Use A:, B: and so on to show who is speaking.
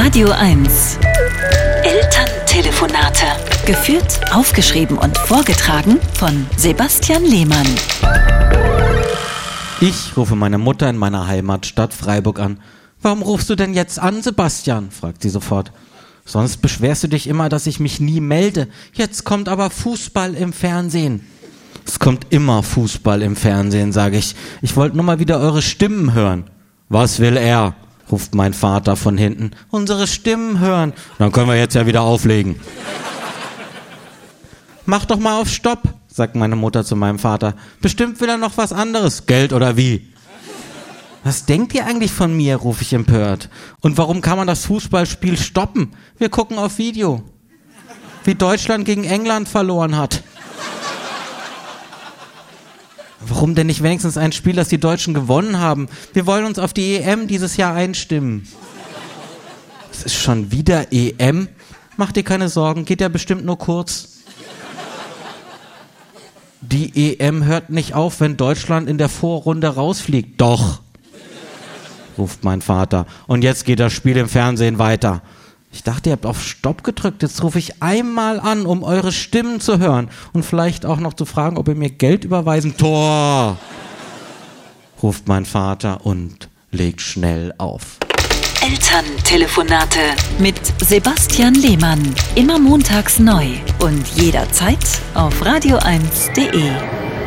A: Radio 1. Elterntelefonate. Geführt, aufgeschrieben und vorgetragen von Sebastian Lehmann.
B: Ich rufe meine Mutter in meiner Heimatstadt Freiburg an. Warum rufst du denn jetzt an, Sebastian? fragt sie sofort. Sonst beschwerst du dich immer, dass ich mich nie melde. Jetzt kommt aber Fußball im Fernsehen. Es kommt immer Fußball im Fernsehen, sage ich. Ich wollte nur mal wieder eure Stimmen hören. Was will er? Ruft mein Vater von hinten. Unsere Stimmen hören. Dann können wir jetzt ja wieder auflegen. Mach doch mal auf Stopp, sagt meine Mutter zu meinem Vater. Bestimmt will er noch was anderes. Geld oder wie? Was denkt ihr eigentlich von mir? rufe ich empört. Und warum kann man das Fußballspiel stoppen? Wir gucken auf Video. Wie Deutschland gegen England verloren hat. Warum denn nicht wenigstens ein Spiel, das die Deutschen gewonnen haben? Wir wollen uns auf die EM dieses Jahr einstimmen. Es ist schon wieder EM. Mach dir keine Sorgen, geht ja bestimmt nur kurz. Die EM hört nicht auf, wenn Deutschland in der Vorrunde rausfliegt. Doch, ruft mein Vater. Und jetzt geht das Spiel im Fernsehen weiter. Ich dachte, ihr habt auf Stopp gedrückt. Jetzt rufe ich einmal an, um eure Stimmen zu hören und vielleicht auch noch zu fragen, ob ihr mir Geld überweisen. Tor! ruft mein Vater und legt schnell auf.
A: Elterntelefonate mit Sebastian Lehmann. Immer montags neu und jederzeit auf radio1.de.